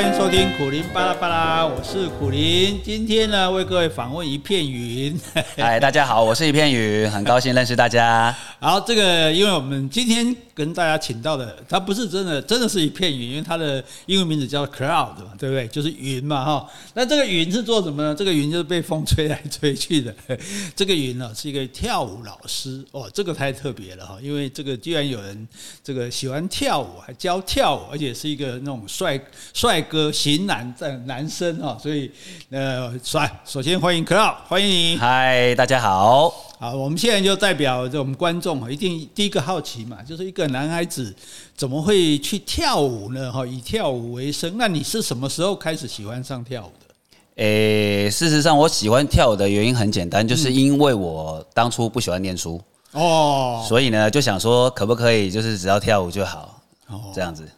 欢迎收听苦林巴拉巴拉，我是苦林。今天呢，为各位访问一片云。嗨，大家好，我是一片云，很高兴认识大家。好这个，因为我们今天跟大家请到的，它不是真的，真的是一片云，因为它的英文名字叫 cloud 嘛，对不对？就是云嘛，哈。那这个云是做什么呢？这个云就是被风吹来吹去的。这个云呢，是一个跳舞老师哦，这个太特别了哈，因为这个居然有人这个喜欢跳舞，还教跳舞，而且是一个那种帅帅。哥型男在男生哈，所以呃，帅。首先欢迎 Cloud，欢迎你。嗨，大家好。好，我们现在就代表这我们观众啊，一定第一个好奇嘛，就是一个男孩子怎么会去跳舞呢？哈，以跳舞为生。那你是什么时候开始喜欢上跳舞的？诶、欸，事实上，我喜欢跳舞的原因很简单，就是因为我当初不喜欢念书哦，所以呢，就想说可不可以就是只要跳舞就好，哦这样子。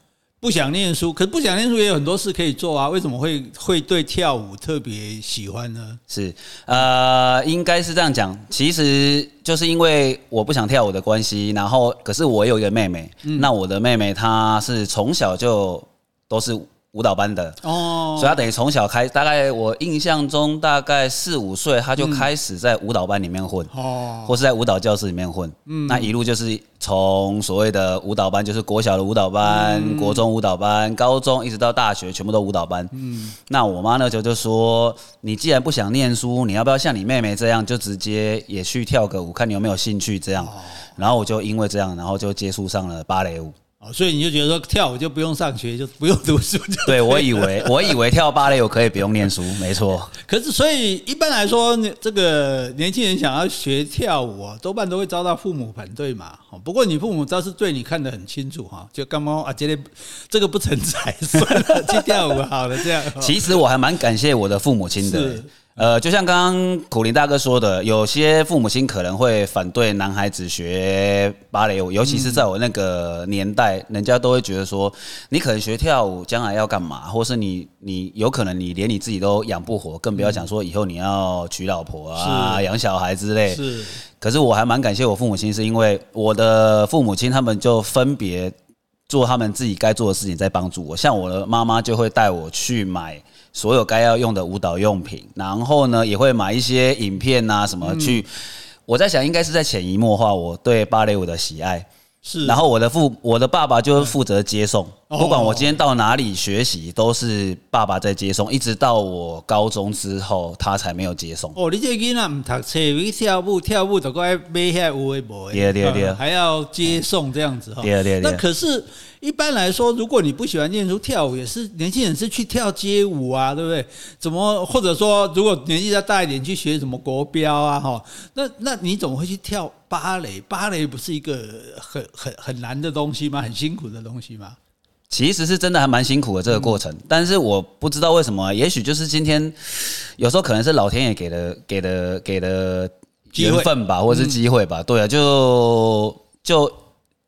不想念书，可是不想念书也有很多事可以做啊。为什么会会对跳舞特别喜欢呢？是呃，应该是这样讲，其实就是因为我不想跳舞的关系，然后可是我有一个妹妹，嗯、那我的妹妹她是从小就都是。舞蹈班的哦，所以他等于从小开，大概我印象中大概四五岁，他就开始在舞蹈班里面混哦，或是在舞蹈教室里面混。嗯，那一路就是从所谓的舞蹈班，就是国小的舞蹈班、国中舞蹈班、高中一直到大学，全部都舞蹈班。嗯，那我妈那时候就说：“你既然不想念书，你要不要像你妹妹这样，就直接也去跳个舞，看你有没有兴趣？”这样，然后我就因为这样，然后就接触上了芭蕾舞。哦，所以你就觉得说跳舞就不用上学，就不用读书就？对，我以为我以为跳芭蕾舞可以不用念书，没错。可是，所以一般来说，这个年轻人想要学跳舞啊，多半都会遭到父母反对嘛。不过你父母倒是对你看得很清楚哈，就干嘛啊，觉得这个不成才，算了，去跳舞好了这样。其实我还蛮感谢我的父母亲的。呃，就像刚刚苦林大哥说的，有些父母亲可能会反对男孩子学芭蕾舞，尤其是在我那个年代，人家都会觉得说，你可能学跳舞将来要干嘛，或是你你有可能你连你自己都养不活，更不要讲说以后你要娶老婆啊、养小孩之类。是。可是我还蛮感谢我父母亲，是因为我的父母亲他们就分别做他们自己该做的事情，在帮助我。像我的妈妈就会带我去买。所有该要用的舞蹈用品，然后呢，也会买一些影片啊什么去。我在想，应该是在潜移默化我对芭蕾舞的喜爱。是，然后我的父，我的爸爸就是负责接送，不管我今天到哪里学习，都是爸爸在接送，一直到我高中之后，他才没有接送。哦，你这个囡仔唔读册，你跳舞跳舞都该买下有诶无诶，对对对，还要接送这样子哈。对对对。那可是，一般来说，如果你不喜欢念书，跳舞也是年轻人是去跳街舞啊，对不对？怎么或者说，如果年纪再大一点，去学什么国标啊，哈，那那你怎么会去跳？芭蕾，芭蕾不是一个很很很难的东西吗？很辛苦的东西吗？其实是真的还蛮辛苦的这个过程，嗯、但是我不知道为什么，也许就是今天有时候可能是老天爷给的给的给的缘分吧，或者是机会吧。嗯、对啊，就就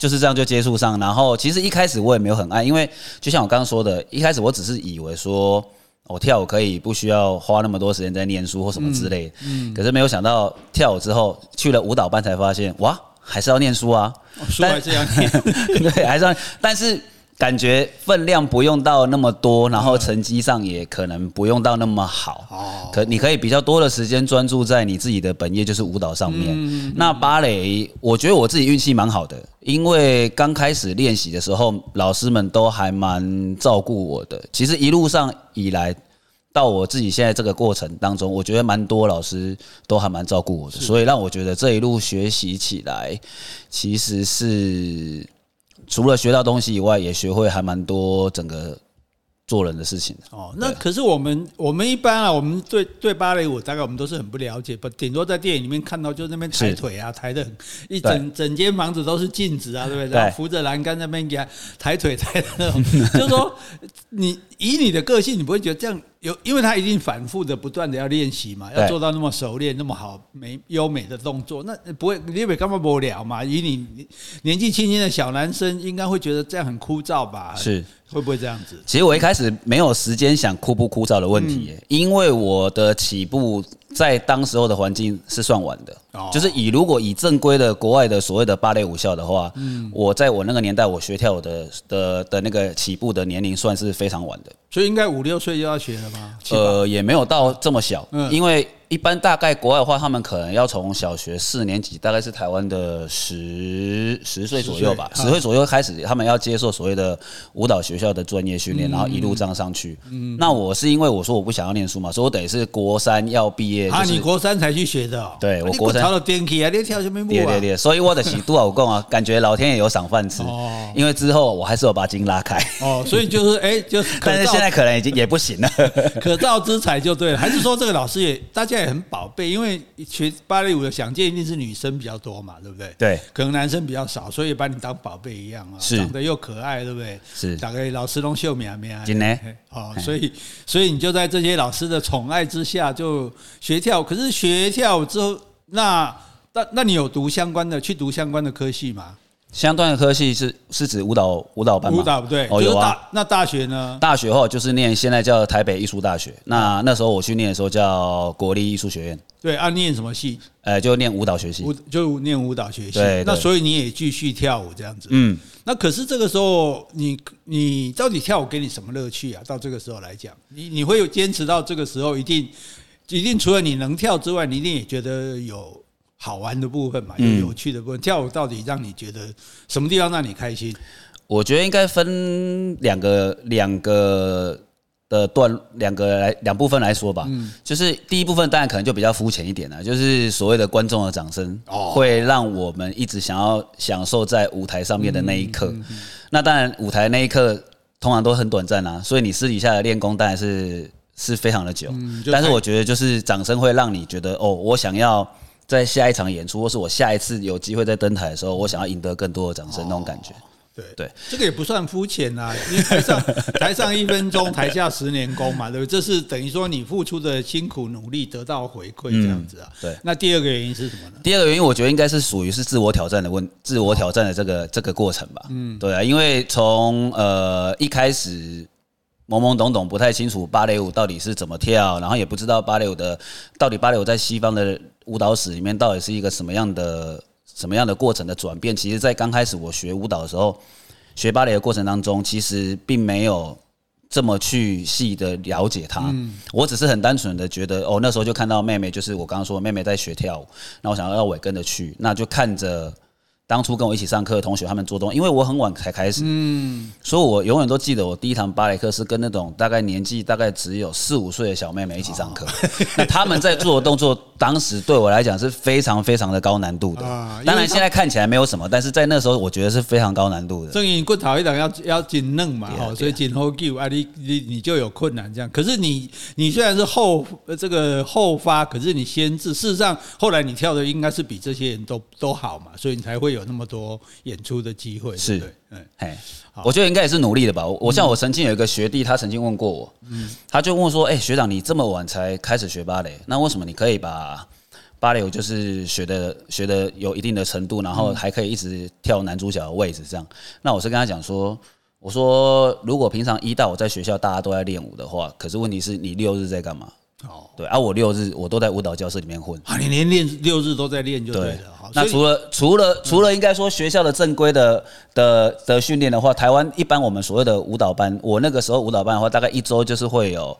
就是这样就接触上，然后其实一开始我也没有很爱，因为就像我刚刚说的，一开始我只是以为说。我跳舞可以不需要花那么多时间在念书或什么之类的，嗯，可是没有想到跳舞之后去了舞蹈班才发现，哇，还是要念书啊，书还是要念，对，还是要，但是。感觉分量不用到那么多，然后成绩上也可能不用到那么好。哦，可你可以比较多的时间专注在你自己的本业，就是舞蹈上面。那芭蕾，我觉得我自己运气蛮好的，因为刚开始练习的时候，老师们都还蛮照顾我的。其实一路上以来，到我自己现在这个过程当中，我觉得蛮多老师都还蛮照顾我的，所以让我觉得这一路学习起来，其实是。除了学到东西以外，也学会还蛮多整个做人的事情哦，那可是我们我们一般啊，我们对对芭蕾舞大概我们都是很不了解，不顶多在电影里面看到，就那边抬腿啊，抬的很一整整间房子都是镜子啊，对不对？然后扶着栏杆那边给他抬腿抬的那种，就是说你以你的个性，你不会觉得这样。有，因为他一定反复的、不断的要练习嘛，要做到那么熟练、那么好、美优美的动作，那不会，你以为干嘛无聊嘛？以你年纪轻轻的小男生，应该会觉得这样很枯燥吧？是，会不会这样子？其实我一开始没有时间想枯不枯燥的问题，因为我的起步在当时候的环境是算晚的，就是以如果以正规的国外的所谓的芭蕾舞校的话，我在我那个年代，我学跳舞的的的那个起步的年龄算是非常晚的。所以应该五六岁就要学了吗？呃，也没有到这么小，嗯，因为。一般大概国外的话，他们可能要从小学四年级，大概是台湾的十十岁左右吧，十岁左右开始，他们要接受所谓的舞蹈学校的专业训练，然后一路这样上去。嗯，那我是因为我说我不想要念书嘛，所以我得是国三要毕业。啊，你国三才去学的？对，我国三。跳电梯啊，你跳什么舞啊？对对对，所以我的起多少功啊，感觉老天爷有赏饭吃。哦。因为之后我还是有把筋拉开。哦，所以就是哎，就是。但是现在可能已经也不行了。可造之材就对了，还是说这个老师也大家也很宝贝，因为。学芭蕾舞的想见一定是女生比较多嘛，对不对？对，可能男生比较少，所以把你当宝贝一样啊，是长得又可爱，对不对？是，大概老师都秀苗苗，真的哦，所以所以你就在这些老师的宠爱之下就学跳舞。可是学跳舞之后，那那那你有读相关的去读相关的科系吗？相关的科系是是指舞蹈舞蹈班吗？舞蹈不对，哦有啊。那大学呢？大学后就是念现在叫台北艺术大学。那那时候我去念的时候叫国立艺术学院。对啊，念什么系？呃，就念舞蹈学系。舞就念舞蹈学系。对。那所以你也继续跳舞这样子。嗯。那可是这个时候，你你到底跳舞给你什么乐趣啊？到这个时候来讲，你你会有坚持到这个时候，一定一定除了你能跳之外，你一定也觉得有。好玩的部分嘛，有有趣的部分。跳舞到底让你觉得什么地方让你开心？我觉得应该分两个两个的段，两个来两部分来说吧。嗯，就是第一部分当然可能就比较肤浅一点了，就是所谓的观众的掌声，会让我们一直想要享受在舞台上面的那一刻。那当然，舞台那一刻通常都很短暂啊，所以你私底下的练功当然是是非常的久。但是我觉得，就是掌声会让你觉得哦，我想要。在下一场演出，或是我下一次有机会再登台的时候，我想要赢得更多的掌声，那种感觉。对对，这个也不算肤浅啊，因为台上台上一分钟，台下十年功嘛，对不对？这是等于说你付出的辛苦努力得到回馈这样子啊。对。那第二个原因是什么呢？第二个原因，我觉得应该是属于是自我挑战的问，自我挑战的这个这个过程吧。嗯，对啊，因为从呃一开始。懵懵懂懂，不太清楚芭蕾舞到底是怎么跳，然后也不知道芭蕾舞的到底芭蕾舞在西方的舞蹈史里面到底是一个什么样的什么样的过程的转变。其实，在刚开始我学舞蹈的时候，学芭蕾的过程当中，其实并没有这么去细的了解它。我只是很单纯的觉得，哦，那时候就看到妹妹，就是我刚刚说妹妹在学跳舞，那我想要我也跟着去，那就看着。当初跟我一起上课的同学，他们做东西，因为我很晚才开始，嗯，所以我永远都记得我第一堂芭蕾课是跟那种大概年纪大概只有四五岁的小妹妹一起上课。那他们在做的动作，当时对我来讲是非常非常的高难度的。当然现在看起来没有什么，但是在那时候我觉得是非常高难度的。正因骨头一档要要紧嫩嘛，哈，所以紧后救啊，你你你就有困难这样。可是你你虽然是后这个后发，可是你先至，事实上后来你跳的应该是比这些人都都好嘛，所以你才会。有那么多演出的机会，是。对，嗯，嘿，我觉得应该也是努力的吧。我像我曾经有一个学弟，他曾经问过我，嗯，他就问我说：“哎，学长，你这么晚才开始学芭蕾，那为什么你可以把芭蕾舞就是学的学的有一定的程度，然后还可以一直跳男主角的位置这样？”那我是跟他讲说：“我说如果平常一到我在学校大家都在练舞的话，可是问题是你六日在干嘛？”哦，对，而、啊、我六日我都在舞蹈教室里面混啊，你连练六日都在练就对了。那除了除了除了应该说学校的正规的的的训练的话，台湾一般我们所谓的舞蹈班，我那个时候舞蹈班的话，大概一周就是会有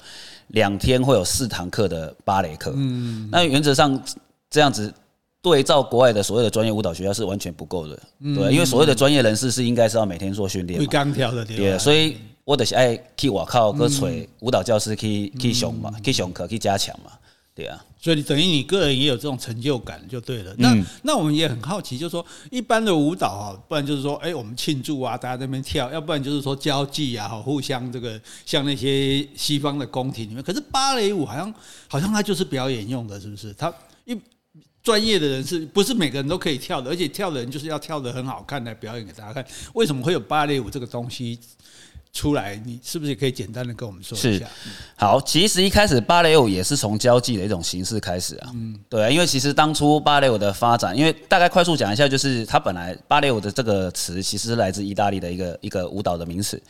两天会有四堂课的芭蕾课。嗯，那原则上这样子对照国外的所谓的专业舞蹈学校是完全不够的。嗯，对，因为所谓的专业人士是应该是要每天做训练，会钢条的对，所以。我就是爱去外口去找舞蹈教师去去上嘛，去上课去加强嘛，对啊。所以等于你个人也有这种成就感就对了。那那我们也很好奇，就是说一般的舞蹈啊，不然就是说，哎，我们庆祝啊，大家在那边跳；要不然就是说交际啊，互相这个像那些西方的宫廷里面。可是芭蕾舞好像好像它就是表演用的，是不是？它一专业的人是不是每个人都可以跳的？而且跳的人就是要跳的很好看来表演给大家看。为什么会有芭蕾舞这个东西？出来，你是不是也可以简单的跟我们说一下？好，其实一开始芭蕾舞也是从交际的一种形式开始啊。嗯，对啊，因为其实当初芭蕾舞的发展，因为大概快速讲一下，就是它本来芭蕾舞的这个词其实是来自意大利的一个一个舞蹈的名词。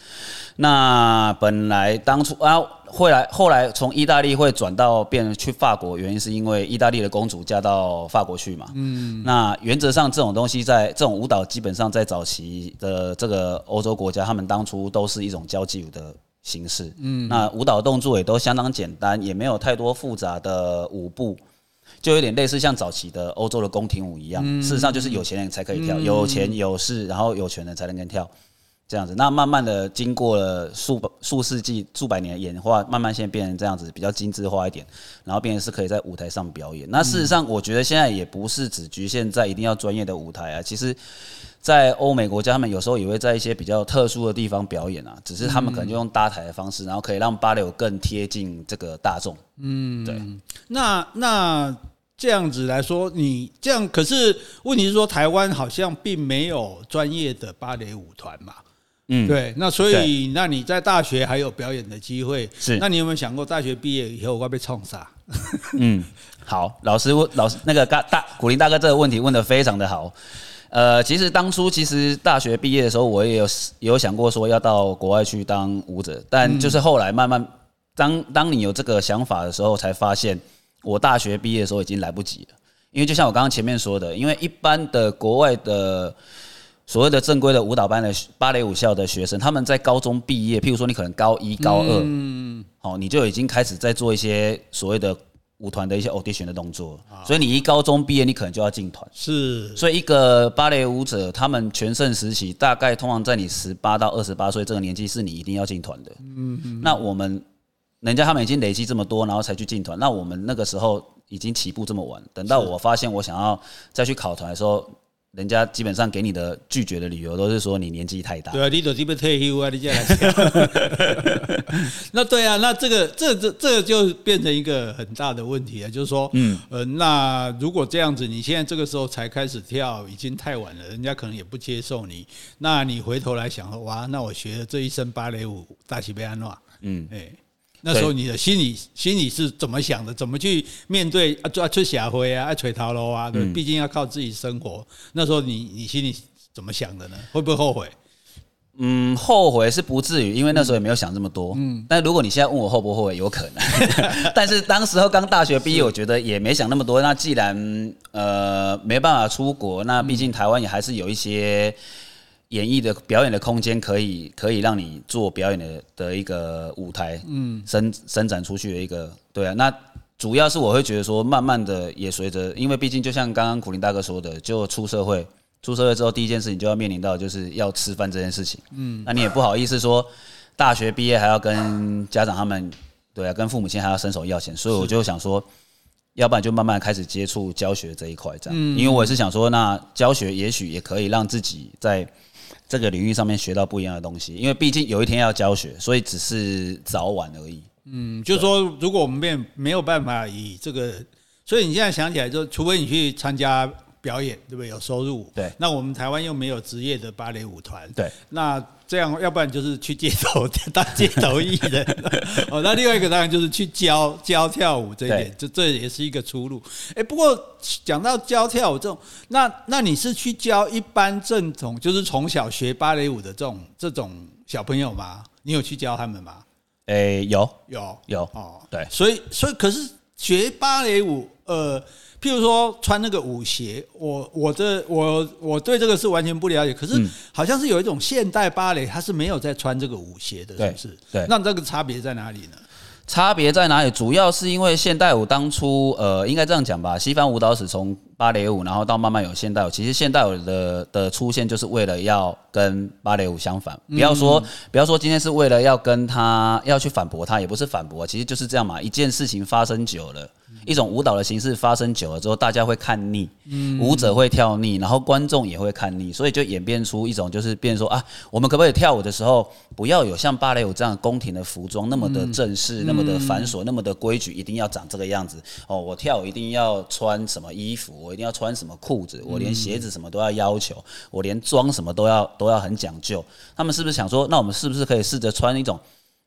那本来当初啊。后来，后来从意大利会转到变成去法国，原因是因为意大利的公主嫁到法国去嘛。嗯，那原则上这种东西在这种舞蹈，基本上在早期的这个欧洲国家，他们当初都是一种交际舞的形式。嗯，那舞蹈动作也都相当简单，也没有太多复杂的舞步，就有点类似像早期的欧洲的宫廷舞一样。嗯、事实上，就是有钱人才可以跳，嗯、有钱有势，然后有权人才能跟跳。这样子，那慢慢的经过了数数世纪、数百年的演化，慢慢现在变成这样子，比较精致化一点，然后变成是可以在舞台上表演。那事实上，我觉得现在也不是只局限在一定要专业的舞台啊。其实，在欧美国家，他们有时候也会在一些比较特殊的地方表演啊，只是他们可能就用搭台的方式，然后可以让芭蕾舞更贴近这个大众。嗯，对。那那这样子来说，你这样可是问题是说，台湾好像并没有专业的芭蕾舞团嘛？嗯，对，那所以那你在大学还有表演的机会，是？那你有没有想过大学毕业以后我要被冲杀？嗯，好，老师问老师那个大大古林大哥这个问题问的非常的好。呃，其实当初其实大学毕业的时候，我也有也有想过说要到国外去当舞者，但就是后来慢慢当当你有这个想法的时候，才发现我大学毕业的时候已经来不及了，因为就像我刚刚前面说的，因为一般的国外的。所谓的正规的舞蹈班的芭蕾舞校的学生，他们在高中毕业，譬如说你可能高一、高二，嗯，好，你就已经开始在做一些所谓的舞团的一些 audition 的动作，所以你一高中毕业，你可能就要进团。是，所以一个芭蕾舞者，他们全盛时期大概通常在你十八到二十八岁这个年纪，是你一定要进团的。嗯，那我们人家他们已经累积这么多，然后才去进团，那我们那个时候已经起步这么晚，等到我发现我想要再去考团的时候。人家基本上给你的拒绝的理由都是说你年纪太大。对啊，你都基本退休啊，你这样。那对啊，那这个这这这个就变成一个很大的问题啊，就是说，嗯呃，那如果这样子，你现在这个时候才开始跳，已经太晚了，人家可能也不接受你。那你回头来想说，哇，那我学了这一身芭蕾舞，大起被安诺，嗯，哎。那时候你的心里心里是怎么想的？怎么去面对啊？做出社会啊，爱垂头路啊，对，毕竟要靠自己生活。那时候你你心里怎么想的呢？会不会后悔？嗯，后悔是不至于，因为那时候也没有想这么多。嗯，但如果你现在问我后不后悔，有可能。但是当时候刚大学毕业，我觉得也没想那么多。那既然呃没办法出国，那毕竟台湾也还是有一些。演绎的表演的空间可以可以让你做表演的的一个舞台，嗯，伸伸展出去的一个，对啊，那主要是我会觉得说，慢慢的也随着，因为毕竟就像刚刚苦林大哥说的，就出社会，出社会之后第一件事情就要面临到就是要吃饭这件事情，嗯，那你也不好意思说大学毕业还要跟家长他们，对啊，跟父母亲还要伸手要钱，所以我就想说。要不然就慢慢开始接触教学这一块，这样，因为我也是想说，那教学也许也可以让自己在这个领域上面学到不一样的东西，因为毕竟有一天要教学，所以只是早晚而已。嗯，就是说，如果我们没没有办法以这个，所以你现在想起来，就除非你去参加。表演对不对？有收入。对。那我们台湾又没有职业的芭蕾舞团。对。那这样，要不然就是去街头当街头艺人。哦，那另外一个当然就是去教教跳舞这一点，这这也是一个出路。哎，不过讲到教跳舞这种，那那你是去教一般正统，就是从小学芭蕾舞的这种这种小朋友吗？你有去教他们吗？哎，有有有哦，对。所以所以可是学芭蕾舞，呃。譬如说穿那个舞鞋，我我这我我对这个是完全不了解。可是好像是有一种现代芭蕾，它是没有在穿这个舞鞋的，是不是？对。那这个差别在哪里呢？差别在哪里？主要是因为现代舞当初，呃，应该这样讲吧。西方舞蹈史从芭蕾舞，然后到慢慢有现代舞。其实现代舞的的出现，就是为了要跟芭蕾舞相反。不要说不要说今天是为了要跟他要去反驳他，也不是反驳，其实就是这样嘛。一件事情发生久了。一种舞蹈的形式发生久了之后，大家会看腻，舞者会跳腻，然后观众也会看腻，所以就演变出一种就是变说啊，我们可不可以跳舞的时候不要有像芭蕾舞这样宫廷的服装那么的正式，那么的繁琐，那么的规矩，一定要长这个样子哦。我跳舞一定要穿什么衣服，我一定要穿什么裤子，我连鞋子什么都要要求，我连妆什么都要都要很讲究。他们是不是想说，那我们是不是可以试着穿一种？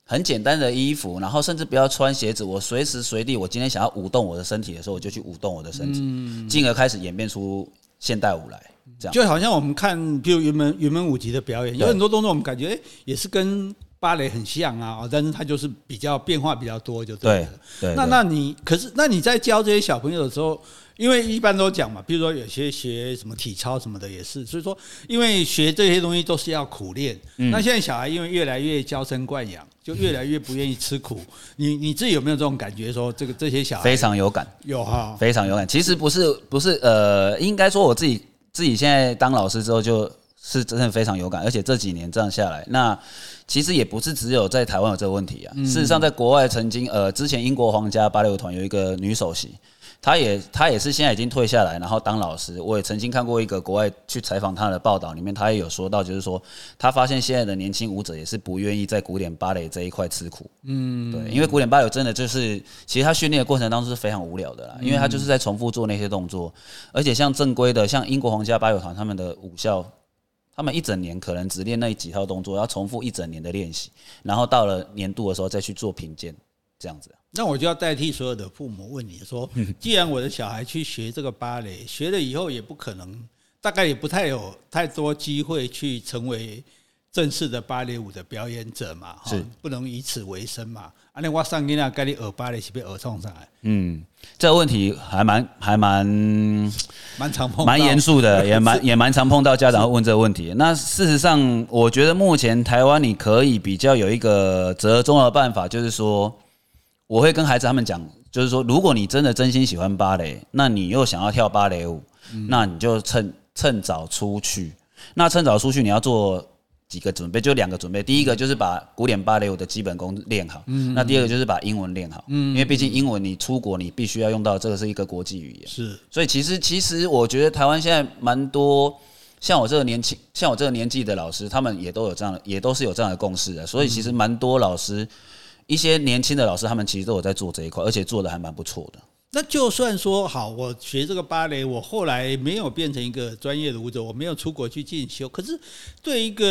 很简单的衣服，然后甚至不要穿鞋子。我随时随地，我今天想要舞动我的身体的时候，我就去舞动我的身体，进而开始演变出现代舞来。这样就好像我们看，比如云门云门舞集的表演，有很多动作，我们感觉哎也是跟芭蕾很像啊，但是它就是比较变化比较多，就对了。对，对那那你可是那你在教这些小朋友的时候，因为一般都讲嘛，比如说有些学什么体操什么的也是，所以说因为学这些东西都是要苦练。嗯、那现在小孩因为越来越娇生惯养，就越来越不愿意吃苦。你你自己有没有这种感觉？说这个这些小孩非常有感，有哈，非常有感。其实不是不是呃，应该说我自己自己现在当老师之后就。是真的非常有感，而且这几年这样下来，那其实也不是只有在台湾有这个问题啊。事实上，在国外曾经，呃，之前英国皇家芭蕾舞团有一个女首席，她也她也是现在已经退下来，然后当老师。我也曾经看过一个国外去采访她的报道，里面她也有说到，就是说她发现现在的年轻舞者也是不愿意在古典芭蕾这一块吃苦。嗯，对，因为古典芭蕾真的就是，其实他训练的过程当中是非常无聊的啦，因为他就是在重复做那些动作，而且像正规的，像英国皇家芭蕾舞团他们的舞校。他们一整年可能只练那几套动作，要重复一整年的练习，然后到了年度的时候再去做评鉴，这样子。那我就要代替所有的父母问你说：既然我的小孩去学这个芭蕾，学了以后也不可能，大概也不太有太多机会去成为正式的芭蕾舞的表演者嘛？是不能以此为生嘛？啊，那我上天啊，该你耳芭蕾是被学创上来？嗯。这个问题还蛮还蛮蛮常碰，蛮严肃的，也蛮 也蛮常碰到家长会问这个问题。那事实上，我觉得目前台湾你可以比较有一个折中的办法，就是说，我会跟孩子他们讲，就是说，如果你真的真心喜欢芭蕾，那你又想要跳芭蕾舞，那你就趁趁早出去。那趁早出去，你要做。几个准备就两个准备，第一个就是把古典芭蕾舞的基本功练好，嗯，那第二个就是把英文练好，嗯，因为毕竟英文你出国你必须要用到，这个是一个国际语言，是，所以其实其实我觉得台湾现在蛮多像我这个年轻像我这个年纪的老师，他们也都有这样的，也都是有这样的共识的，所以其实蛮多老师，一些年轻的老师，他们其实都有在做这一块，而且做的还蛮不错的。那就算说好，我学这个芭蕾，我后来没有变成一个专业的舞者，我没有出国去进修。可是，对一个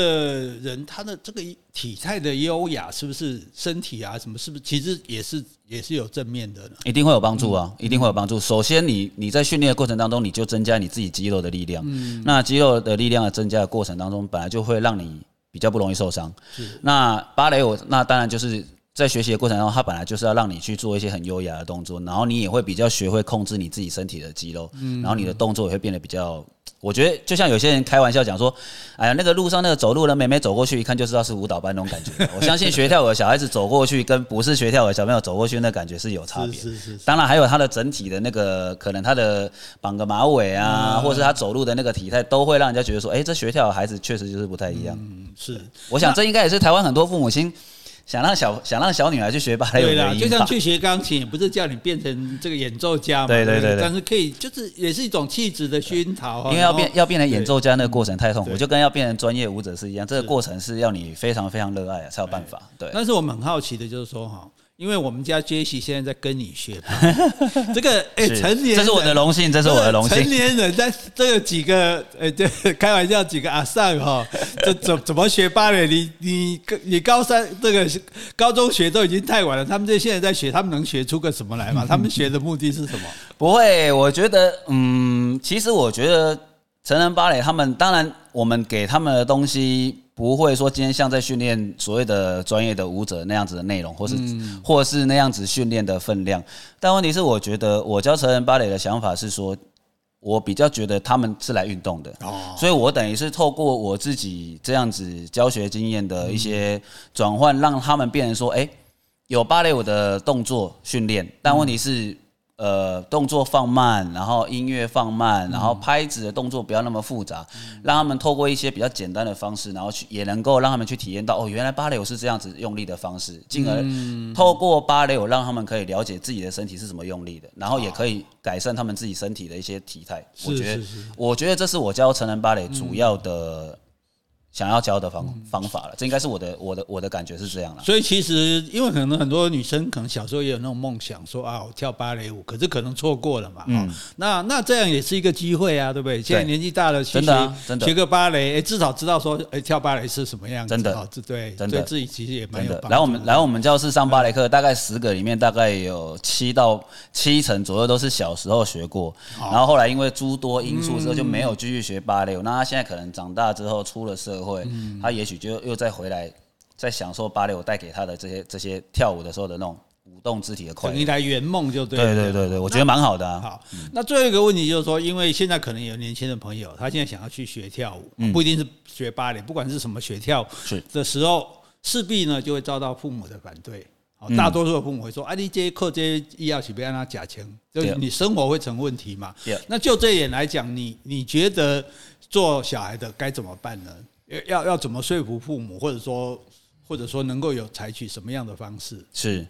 人，他的这个体态的优雅，是不是身体啊什么，是不是其实也是也是有正面的呢？一定会有帮助啊，一定会有帮助。首先，你你在训练的过程当中，你就增加你自己肌肉的力量。嗯。那肌肉的力量的增加的过程当中，本来就会让你比较不容易受伤。是。那芭蕾舞，那当然就是。在学习的过程中，它本来就是要让你去做一些很优雅的动作，然后你也会比较学会控制你自己身体的肌肉，嗯然后你的动作也会变得比较。我觉得就像有些人开玩笑讲说：“哎呀，那个路上那个走路的妹妹走过去，一看就知道是舞蹈班那种感觉。”我相信学跳舞的小孩子走过去，跟不是学跳舞的小朋友走过去，那感觉是有差别。是是是。当然还有他的整体的那个，可能他的绑个马尾啊，或是他走路的那个体态，都会让人家觉得说：“哎，这学跳的孩子确实就是不太一样。”嗯，是。我想这应该也是台湾很多父母亲。想让小想让小女孩去学芭蕾舞，对啦，就像去学钢琴，也不是叫你变成这个演奏家嘛，对对对，对，但是可以，就是也是一种气质的熏陶。因为要变要变成演奏家，那个过程太痛苦，就跟要变成专业舞者是一样，这个过程是要你非常非常热爱啊，才有办法。对。但是我们很好奇的就是说哈。因为我们家杰西现在在跟你学，这个哎，成年人，这是我的荣幸，这是我的荣幸。成年人在这个几个，哎，对，开玩笑，几个阿桑哈，这怎怎么学芭蕾？你你你高三这个高中学都已经太晚了，他们这现在在学，他们能学出个什么来吗？他们学的目的是什么？不会，我觉得，嗯，其实我觉得成人芭蕾，他们当然我们给他们的东西。不会说今天像在训练所谓的专业的舞者那样子的内容，或是或是那样子训练的分量。但问题是，我觉得我教成人芭蕾的想法是说，我比较觉得他们是来运动的，所以我等于是透过我自己这样子教学经验的一些转换，让他们变成说，哎，有芭蕾舞的动作训练，但问题是。呃，动作放慢，然后音乐放慢，然后拍子的动作不要那么复杂，嗯、让他们透过一些比较简单的方式，然后去也能够让他们去体验到哦，原来芭蕾舞是这样子用力的方式，进而透过芭蕾舞让他们可以了解自己的身体是怎么用力的，然后也可以改善他们自己身体的一些体态。我觉得，我觉得这是我教成人芭蕾主要的。想要教的方方法了，这应该是我的我的我的感觉是这样了。所以其实，因为可能很多女生可能小时候也有那种梦想，说啊，我跳芭蕾舞，可是可能错过了嘛。嗯。那那这样也是一个机会啊，对不对？现在年纪大了，真的真的学个芭蕾，哎，至少知道说，哎，跳芭蕾是什么样子。真的，对，真的，对自己其实也蛮有帮助。来我们来我们教室上芭蕾课，大概十个里面大概有七到七成左右都是小时候学过，然后后来因为诸多因素之后就没有继续学芭蕾舞。那他现在可能长大之后出了社会。会，他也许就又再回来在享受芭蕾舞带给他的这些这些跳舞的时候的那种舞动肢体的快乐，一台圆梦就对。对对对对，我觉得蛮好的啊。好，那最后一个问题就是说，因为现在可能有年轻的朋友，他现在想要去学跳舞，嗯、不一定是学芭蕾，不管是什么学跳舞的时候，势必呢就会遭到父母的反对。好，大多数的父母会说：“啊，你这些课这些医药，岂不让他假钱？就是你生活会成问题嘛？”那就这一点来讲，你你觉得做小孩的该怎么办呢？要要怎么说服父母，或者说或者说能够有采取什么样的方式？是，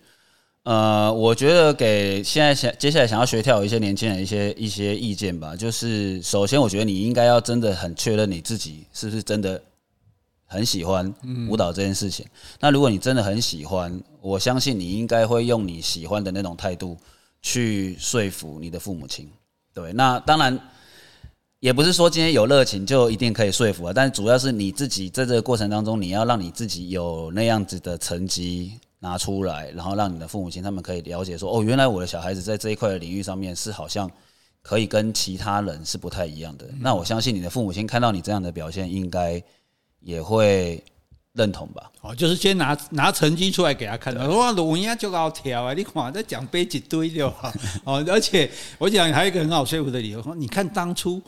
呃，我觉得给现在想接下来想要学跳舞一些年轻人一些一些意见吧。就是首先，我觉得你应该要真的很确认你自己是不是真的。很喜欢舞蹈这件事情。那如果你真的很喜欢，我相信你应该会用你喜欢的那种态度去说服你的父母亲。对，那当然也不是说今天有热情就一定可以说服啊。但主要是你自己在这个过程当中，你要让你自己有那样子的成绩拿出来，然后让你的父母亲他们可以了解说，哦，原来我的小孩子在这一块的领域上面是好像可以跟其他人是不太一样的。那我相信你的父母亲看到你这样的表现，应该。也会认同吧？哦，就是先拿拿成绩出来给他看，哇，我人家就好跳啊！你看在奖杯一堆就好哦。而且我讲还有一个很好说服的理由，说你看当初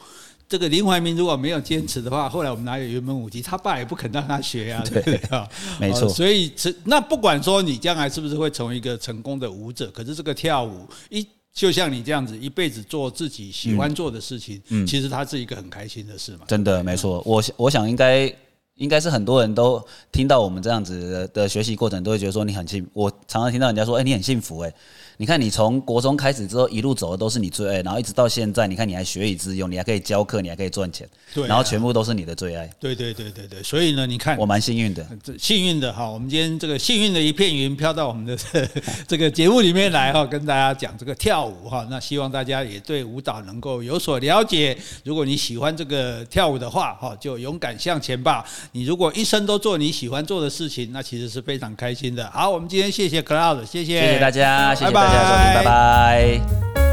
这个林怀民如果没有坚持的话，后来我们哪有云门舞集？他爸也不肯让他学啊，对不对啊？没错。所以，那不管说你将来是不是会成为一个成功的舞者，可是这个跳舞一就像你这样子一辈子做自己喜欢做的事情，嗯，嗯其实它是一个很开心的事嘛。真的，没错。我我想应该。应该是很多人都听到我们这样子的学习过程，都会觉得说你很幸福。我常常听到人家说：“哎，你很幸福哎。”你看，你从国中开始之后，一路走的都是你最爱，然后一直到现在，你看你还学以致用，你还可以教课，你还可以赚钱，对、啊，然后全部都是你的最爱。对对对对对，所以呢，你看，我蛮幸运的，幸运的哈。我们今天这个幸运的一片云飘到我们的 这个节目里面来哈，跟大家讲这个跳舞哈。那希望大家也对舞蹈能够有所了解。如果你喜欢这个跳舞的话哈，就勇敢向前吧。你如果一生都做你喜欢做的事情，那其实是非常开心的。好，我们今天谢谢 Cloud，谢谢，谢谢大家，谢谢大家。拜拜。拜拜。